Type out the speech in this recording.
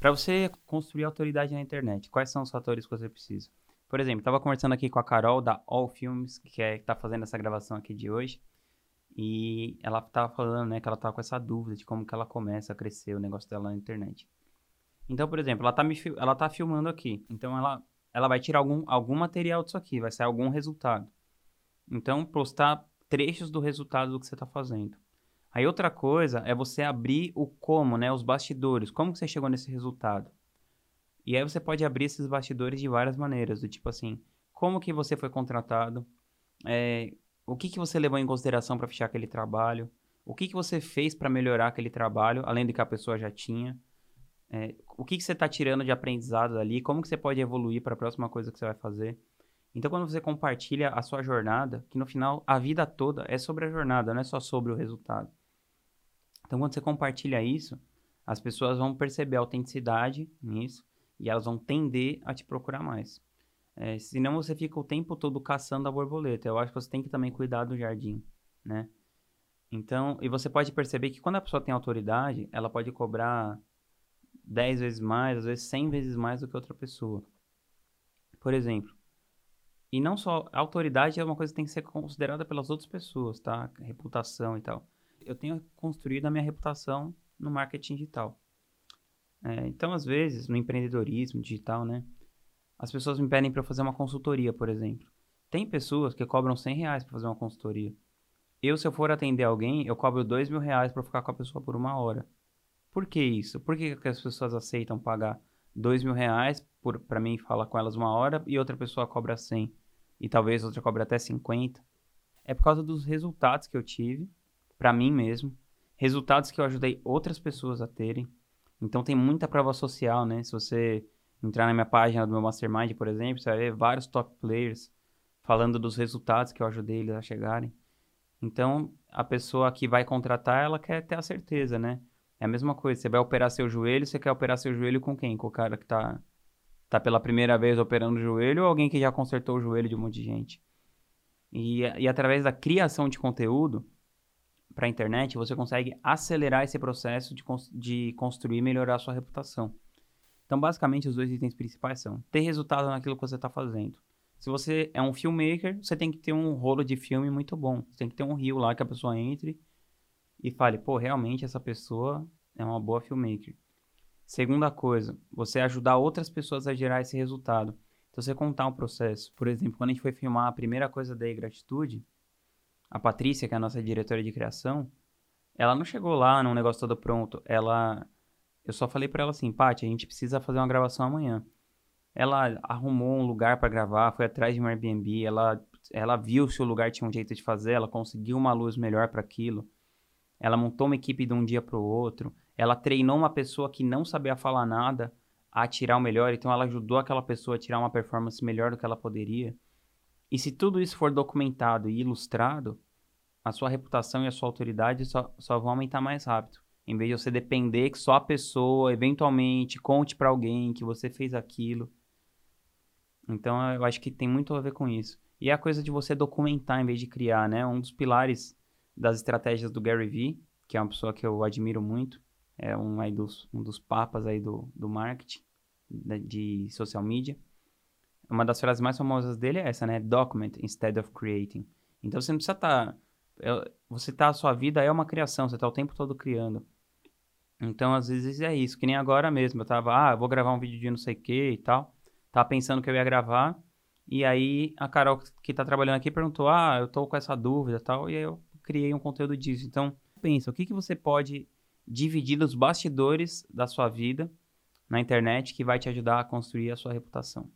Para você construir autoridade na internet, quais são os fatores que você precisa? Por exemplo, estava conversando aqui com a Carol da All Films, que é, está fazendo essa gravação aqui de hoje. E ela estava falando, né, que ela estava com essa dúvida de como que ela começa a crescer o negócio dela na internet. Então, por exemplo, ela está ela tá filmando aqui. Então, ela, ela vai tirar algum, algum material disso aqui, vai sair algum resultado. Então, postar trechos do resultado do que você está fazendo. Aí outra coisa é você abrir o como, né, os bastidores. Como que você chegou nesse resultado? E aí você pode abrir esses bastidores de várias maneiras, do tipo assim, como que você foi contratado, é, o que, que você levou em consideração para fechar aquele trabalho, o que, que você fez para melhorar aquele trabalho, além do que a pessoa já tinha, é, o que, que você está tirando de aprendizado dali, como que você pode evoluir para a próxima coisa que você vai fazer. Então, quando você compartilha a sua jornada, que no final a vida toda é sobre a jornada, não é só sobre o resultado. Então, quando você compartilha isso, as pessoas vão perceber a autenticidade nisso e elas vão tender a te procurar mais. É, senão você fica o tempo todo caçando a borboleta. Eu acho que você tem que também cuidar do jardim, né? Então, e você pode perceber que quando a pessoa tem autoridade, ela pode cobrar 10 vezes mais, às vezes 100 vezes mais do que outra pessoa. Por exemplo, e não só, a autoridade é uma coisa que tem que ser considerada pelas outras pessoas, tá? Reputação e tal. Eu tenho construído a minha reputação no marketing digital. É, então, às vezes, no empreendedorismo digital, né? As pessoas me pedem para fazer uma consultoria, por exemplo. Tem pessoas que cobram 100 reais para fazer uma consultoria. Eu, se eu for atender alguém, eu cobro 2 mil reais para ficar com a pessoa por uma hora. Por que isso? Por que, que as pessoas aceitam pagar 2 mil reais para mim falar com elas uma hora e outra pessoa cobra 100? e talvez outra cobre até 50, é por causa dos resultados que eu tive para mim mesmo, resultados que eu ajudei outras pessoas a terem. Então tem muita prova social, né? Se você entrar na minha página do meu Mastermind, por exemplo, você vai ver vários top players falando dos resultados que eu ajudei eles a chegarem. Então, a pessoa que vai contratar, ela quer ter a certeza, né? É a mesma coisa, você vai operar seu joelho, você quer operar seu joelho com quem? Com o cara que tá tá pela primeira vez operando o joelho ou alguém que já consertou o joelho de um monte de gente. E, e através da criação de conteúdo para a internet, você consegue acelerar esse processo de, de construir e melhorar a sua reputação. Então, basicamente, os dois itens principais são ter resultado naquilo que você está fazendo. Se você é um filmmaker, você tem que ter um rolo de filme muito bom. Você tem que ter um rio lá que a pessoa entre e fale, pô, realmente essa pessoa é uma boa filmmaker. Segunda coisa, você ajudar outras pessoas a gerar esse resultado. Então, você contar um processo. Por exemplo, quando a gente foi filmar a primeira coisa da gratitude, a Patrícia, que é a nossa diretora de criação, ela não chegou lá num negócio todo pronto. Ela. Eu só falei para ela assim, Paty, a gente precisa fazer uma gravação amanhã. Ela arrumou um lugar para gravar, foi atrás de um Airbnb, ela, ela viu se o lugar tinha um jeito de fazer, ela conseguiu uma luz melhor para aquilo. Ela montou uma equipe de um dia para o outro. Ela treinou uma pessoa que não sabia falar nada a tirar o melhor, então ela ajudou aquela pessoa a tirar uma performance melhor do que ela poderia. E se tudo isso for documentado e ilustrado, a sua reputação e a sua autoridade só, só vão aumentar mais rápido. Em vez de você depender que só a pessoa, eventualmente, conte para alguém que você fez aquilo. Então, eu acho que tem muito a ver com isso. E é a coisa de você documentar em vez de criar, né? Um dos pilares das estratégias do Gary Vee, que é uma pessoa que eu admiro muito, é um, aí dos, um dos papas aí do, do marketing, de, de social media. Uma das frases mais famosas dele é essa, né? Document instead of creating. Então você não precisa estar. Tá, é, você tá, a sua vida é uma criação, você está o tempo todo criando. Então, às vezes é isso, que nem agora mesmo. Eu tava, ah, eu vou gravar um vídeo de não sei o que e tal. Tava pensando que eu ia gravar. E aí a Carol, que tá trabalhando aqui, perguntou: Ah, eu tô com essa dúvida e tal. E aí eu criei um conteúdo disso. Então, pensa, o que, que você pode dividir os bastidores da sua vida na internet que vai te ajudar a construir a sua reputação.